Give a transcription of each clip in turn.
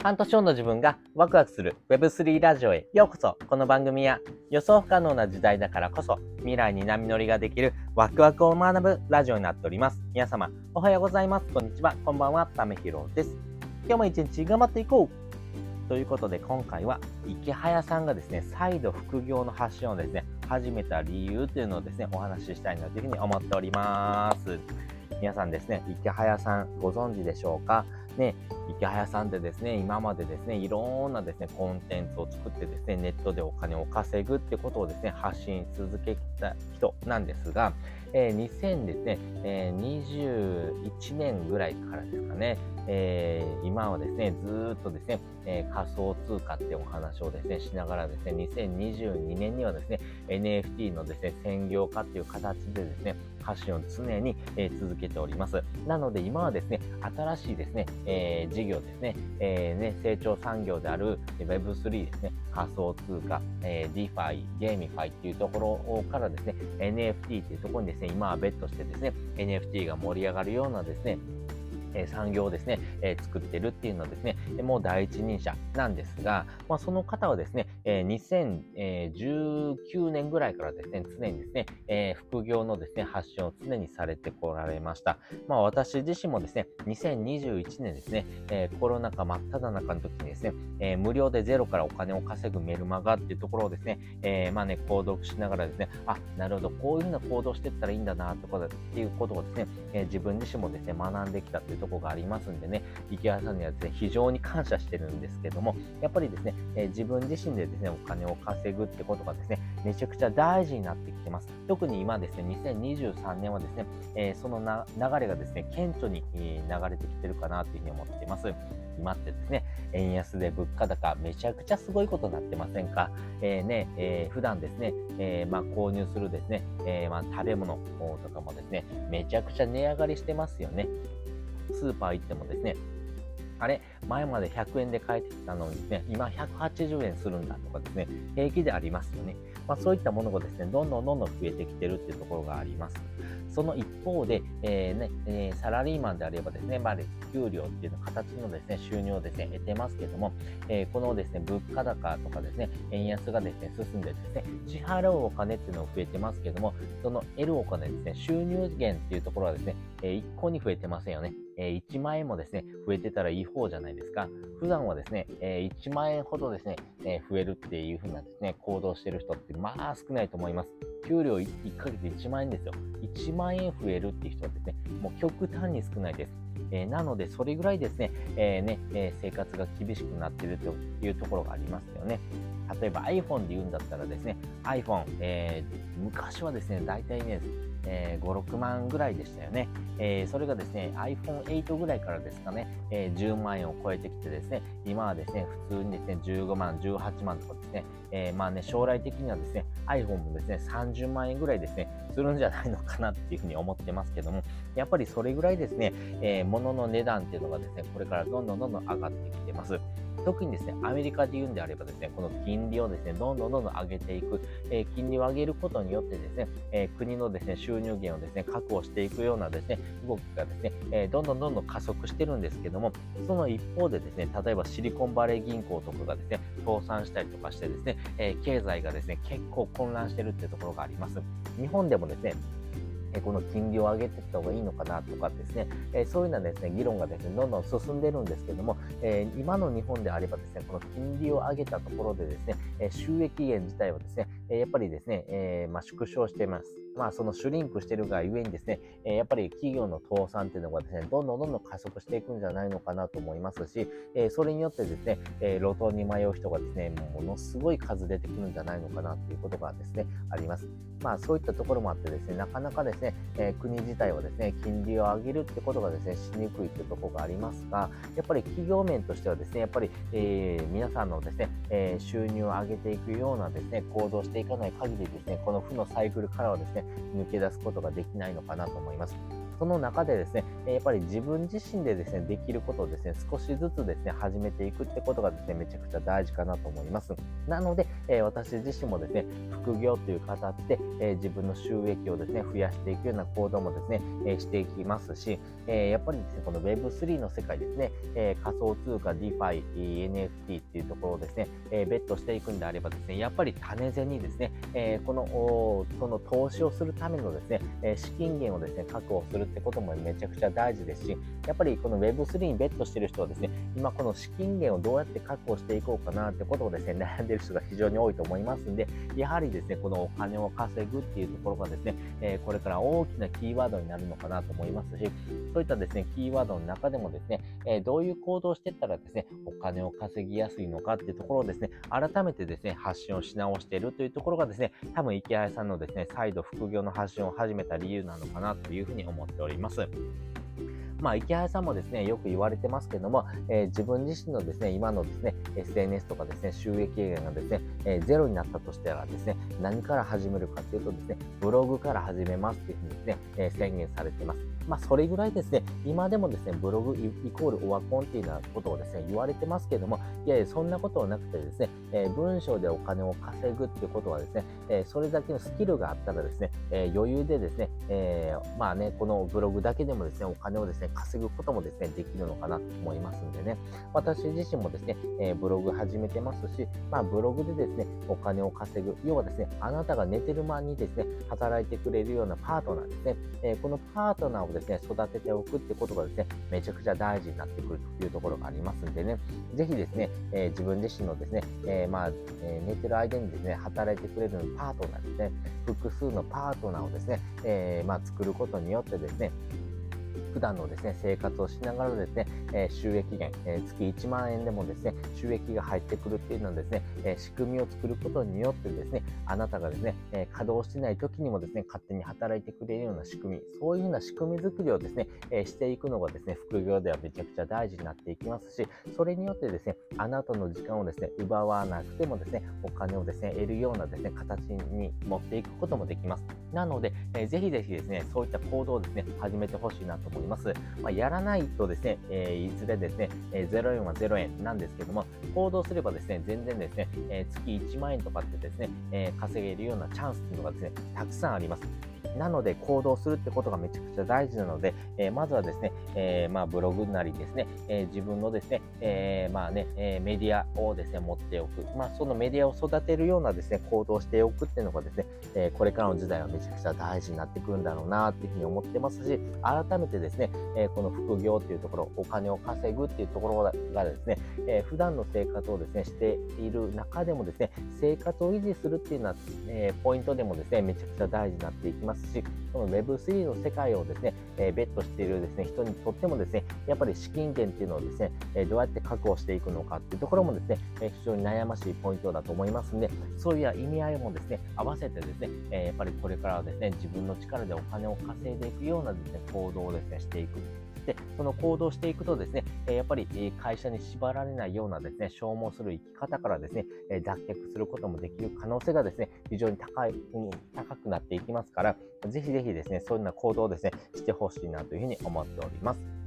半年後の自分がワクワクする Web3 ラジオへようこそこの番組は予想不可能な時代だからこそ未来に波乗りができるワクワクを学ぶラジオになっております。皆様おはようございます。こんにちは。こんばんは。ためひろです。今日も一日頑張っていこうということで今回は池早さんがですね、再度副業の発信をですね、始めた理由というのをですね、お話ししたいなというふうに思っております。皆さんですね、池早さんご存知でしょうか？ね、池早さんってですね、今までですね、いろんなですね、コンテンツを作ってですね、ネットでお金を稼ぐってことをですね、発信し続けた人なんですが、えー、2000ですね、えー、21年ぐらいからですかね、えー、今はですね、ずっとですね、えー、仮想通貨ってお話をですね、しながらですね、2022年にはですね、NFT のですね、専業化っていう形でですね、発信を常に、え、続けております。なので今はですね、新しいですね、え、事業ですね、え、ね、成長産業である Web3 ですね、仮想通貨、えー、DeFi、 GameFi っていうところからですね、NFT っていうところにですね、今はベットしてですね、NFT が盛り上がるようなですね、え産業をですね、え作ってるっていうのはですね、もう第一人者なんですが、まあ、その方はですね、え2019年ぐらいからですね、常にですね、え副業のですね、発信を常にされてこられました。まあ、私自身もですね、2021年ですね、えコロナ禍真っ只中の時にですね、え無料でゼロからお金を稼ぐメルマガっていうところをですね、えまあね、購読しながらですね、あ、なるほど、こういうふうな行動していったらいいんだな、とかっていうことをですね、え自分自身もですね、学んできたというとこがありますんでね、池原さんにはですね、非常に感謝してるんですけども、やっぱりですね、えー、自分自身でですね、お金を稼ぐってことがですね、めちゃくちゃ大事になってきてます。特に今ですね、2023年はですね、えー、その流れがですね、顕著に流れてきてるかなというふうに思っています。今ってですね、円安で物価高、めちゃくちゃすごいことになってませんか？えー、ね、えー、普段ですね、えー、まあ、購入するですね、えまあ、食べ物とかもですね、めちゃくちゃ値上がりしてますよね。スーパー行ってもですね、あれ、前まで100円で買えてきたのにですね、今180円するんだとかですね、平気でありますよね。まあ、そういったものがですね、どんどんどんどん増えてきてるっていうところがあります。その一方で、えーねえ、サラリーマンであればですね、まあ、給料っていうの形のですね、収入をですね、得てますけども、えー、このですね、物価高とかですね、円安がですね、進んでですね、支払うお金っていうのも増えてますけども、その得るお金ですね、収入源っていうところはですね、え一向に増えてませんよね。え1万円もですね、増えてたらいい方じゃないですか。普段はですね、え1万円ほどですね、え増えるっていう風なですね、行動してる人ってまあ少ないと思います。給料 1, ヶ月1万円ですよ。1万円増えるっていう人はですね、もう極端に少ないです。えー、なので、それぐらいですね、えー、ね、えー、生活が厳しくなっているというところがありますよね。例えば iPhone で言うんだったらですね、iPhone、え昔はですね、大体ね、えー、5、6万ぐらいでしたよね。えー、それがですね、iPhone8 ぐらいからですかね、えー、10万円を超えてきてですね、今はですね、普通にですね、15万、18万とかですね、えー、まあね、将来的にはですね、iPhone もですね、30万円ぐらいですね、するんじゃないのかなっていうふうに思ってますけども、やっぱりそれぐらいですね、えー、物の値段っていうのがですね、これからどんどんどんどん上がってきてます。特にですね、アメリカで言うんであればですね、この金利をですね、どんどんどんどん上げていく、えー、金利を上げることによってですね、えー、国のですね、収入源をですね、確保していくようなですね、動きがですね、えー、どんどんどんどん加速してるんですけども、その一方でですね、例えばシリコンバレー銀行とかがですね、倒産したりとかしてですね、え経済がですね、結構混乱してるっていうところがあります。日本でもですね、えこの金利を上げていった方がいいのかなとかですね、えそういうようなですね、議論がですね、どんどん進んでるんですけども、え今の日本であればですね、この金利を上げたところでですね、え収益源自体はですね、えやっぱりですね、えまあ、縮小しています。まあ、そのシュリンクしてるがゆえにですね、えやっぱり企業の倒産っていうのがですね、どんどんどんどん加速していくんじゃないのかなと思いますし、えそれによってですね、え路頭に迷う人がですね、ものすごい数出てくるんじゃないのかなということがですね、あります。まあ、そういったところもあってですね、なかなかですね、え国自体はですね、金利を上げるってことがですね、しにくいというところがありますが、やっぱり企業面としてはですね、やっぱり、えー、皆さんのですね、え、収入を上げていくようなですね、行動していかない限りですね、この負のサイクルからはですね、抜け出すことができないのかなと思います。その中でですね、やっぱり自分自身でですね、できることをですね、少しずつですね、始めていくってことがですね、めちゃくちゃ大事かなと思います。なので、え私自身もですね、副業という形で、え自分の収益をですね、増やしていくような行動もですね、えしていきますし、えやっぱりですね、この Web3 の世界ですね、え仮想通貨、DeFi、NFT っていうところをですね、えベットしていくんであればですね、やっぱり種銭にですね、えこの、その投資をするためのですね、資金源をですね、確保するってこともめちゃくちゃ大事ですし、やっぱりこの Web3 にベットしてる人はですね、今この資金源をどうやって確保していこうかなってことをですね、悩んでる人が非常に多いと思いますんで、やはりですね、このお金を稼ぐっていうところがですね、えこれから大きなキーワードになるのかなと思いますし、そういったですね、キーワードの中でもですね、えどういう行動をしていったらですね、お金を稼ぎやすいのかっていうところをですね、改めてですね、発信をし直しているというところがですね、多分池谷さんのですね、再度副業の発信を始めた理由なのかなというふうに思っております。まあ、池原さんもですね、よく言われてますけども、えー、自分自身のですね、今のですね、SNS とかですね、収益源がですね、えー、ゼロになったとしたらですね、何から始めるかというとですね、ブログから始めますっていうふうにですね、えー、宣言されています。まあ、それぐらいですね、今でもですね、ブログイコールオワコンっていうようなことをですね、言われてますけども、いやいや、そんなことはなくてですね、えー、文章でお金を稼ぐっていうことはですね、えー、それだけのスキルがあったらですね、えー、余裕でですね、えまあね、このブログだけでもですね、お金をですね、稼ぐこともですね、できるのかなと思いますんでね、私自身もですね、えブログ始めてますし、まあ、ブログでですね、お金を稼ぐ、要はですね、あなたが寝てる間にですね、働いてくれるようなパートナーですね、えこのパートナーをですね、育てておくってことがですね、めちゃくちゃ大事になってくるというところがありますんでね、ぜひですね、えー、自分自身のですね、えー、まあ、えー、寝てる間にですね、働いてくれるパートナーですね、複数のパートナーをですね、えまあ、作ることによってですね、普段のですね、生活をしながらですね、え収益源、え月1万円でもですね、収益が入ってくるっていうのはですね、え仕組みを作ることによってですね、あなたがですね、え稼働してない時にもですね、勝手に働いてくれるような仕組み、そういうような仕組み作りをですね、えしていくのがですね、副業ではめちゃくちゃ大事になっていきますし、それによってですね、あなたの時間をですね、奪わなくてもですね、お金をですね、得るようなですね、形に持っていくこともできます。なので、えー、ぜひぜひですね、そういった行動をですね、始めてほしいなと思います。まあ、やらないとですね、えー、いずれですね、えー、0円は0円なんですけども、行動すればですね、全然ですね、えー、月1万円とかってですね、えー、稼げるようなチャンスっていうのがですね、たくさんあります。なので行動するってことがめちゃくちゃ大事なので、えー、まずはですね、えー、まあブログなりですね、えー、自分のですね、えまあね、えメディアをですね、持っておく。まあそのメディアを育てるようなですね、行動しておくっていうのがですね、えこれからの時代はめちゃくちゃ大事になってくるんだろうなっていうふうに思ってますし、改めてですね、えこの副業っていうところ、お金を稼ぐっていうところがですね、え普段の生活をですね、している中でもですね、生活を維持するっていうのは、えポイントでもですね、めちゃくちゃ大事になっていきますし、この Web3 の世界をですね、えー、ベットしているですね、人にとってもですね、やっぱり資金源っていうのをですね、えー、どうやって確保していくのかっていうところもですね、えー、非常に悩ましいポイントだと思いますんで、そういう意味合いもですね、合わせてですね、えやっぱりこれからはですね、自分の力でお金を稼いでいくようなですね、行動をですね、していく。で、その行動していくとですね、やっぱり会社に縛られないようなですね、消耗する生き方からですね、脱却することもできる可能性がですね、非常に高い、高くなっていきますから、ぜひぜひですね、そういうような行動をですね、してほしいなというふうに思っております。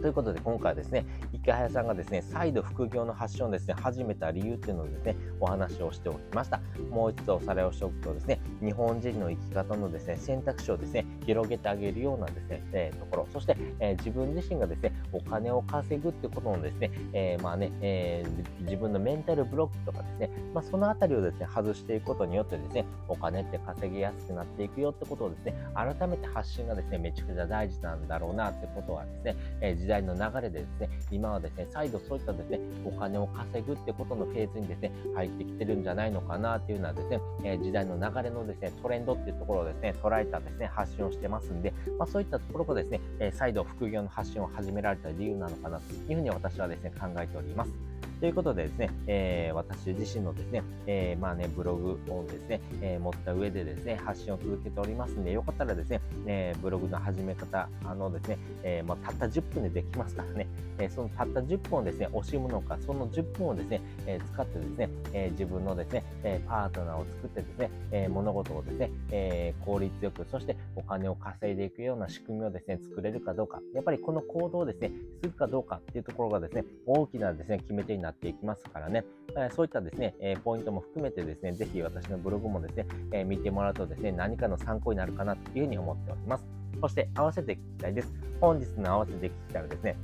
ということで今回はですね、池早さんがですね、再度副業の発信をですね、始めた理由っていうのをですね、お話をしておきました。もう一度おさらいをしておくとですね、日本人の生き方のですね、選択肢をですね、広げてあげるようなですね、えー、ところ、そして、えー、自分自身がですね、お金を稼ぐってことのですね、えー、まあね、え自分のメンタルブロックとかですね、まあ、そのあたりをですね、外していくことによってですね、お金って稼ぎやすくなっていくよってことをですね、改めて発信がですね、めちゃくちゃ大事なんだろうなってことはですね、え時代の流れでですね、今はですね、再度そういったですね、お金を稼ぐってことのフェーズにですね、入ってきてるんじゃないのかなっていうのはですね、え時代の流れのですね、トレンドっていうところをですね、捉えたですね、発信をしてますんで、まあ、そういったところがですね、え再度副業の発信を始められた理由なのかなというふうに私はですね、考えております。ということでですね、えー、私自身のですね、えー、まあね、ブログをですね、えー、持った上でですね、発信を続けておりますんで、よかったらですね、えブログの始め方、あのですね、えまあ、たった10分でできますからね、えそのたった10分をですね、惜しむのか、その10分をですね、え使ってですね、え自分のですね、えパートナーを作ってですね、え物事をですね、え効率よく、そしてお金を稼いでいくような仕組みをですね、作れるかどうか、やっぱりこの行動をですね、するかどうかっていうところがですね、大きなですね、決め手になってっていきますからね、えそういったですね、えポイントも含めてですね、ぜひ私のブログもですね、え見てもらうとですね、何かの参考になるかなというふうに思っております。そして合わせて聞きたいです。本日の合わせて聞きたいはですね、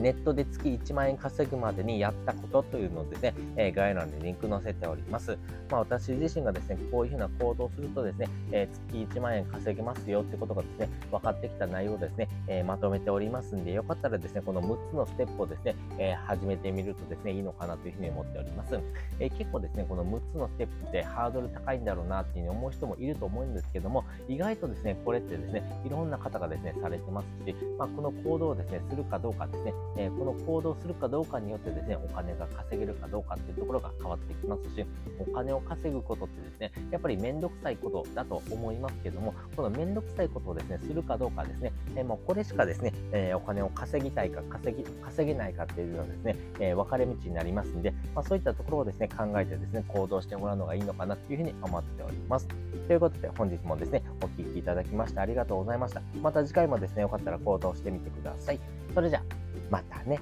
ネットで月1万円稼ぐまでにやったことというのでね、えー、概要欄にリンク載せております。まあ、私自身がですね、こういうふうな行動をするとですね、えー、月1万円稼げますよってことがですね、分かってきた内容をですね、えー、まとめておりますんで、よかったらですね、この6つのステップをですね、え始めてみるとですね、いいのかなというふうに思っております。え結構ですね、この6つのステップってハードル高いんだろうなっていうふうに思う人もいると思うんですけども、意外とですね、これってですね、いろんな方がですね、されてますし、まあ、この行動をですね、するかどうかですね、えこの行動するかどうかによってですね、お金が稼げるかどうかっていうところが変わってきますし、お金を稼ぐことってですね、やっぱりめんどくさいことだと思いますけども、このめんどくさいことをですね、するかどうかですね、えー、もうこれしかですね、えー、お金を稼ぎたいか稼ぎ、稼げないかっていうのはですね、え、分かれ道になりますんで、まあ、そういったところをですね、考えてですね、行動してもらうのがいいのかなというふうに思っております。ということで、本日もですね、お聴きいただきましてありがとうございました。また次回もですね、よかったら行動してみてください。それじゃあ、またね。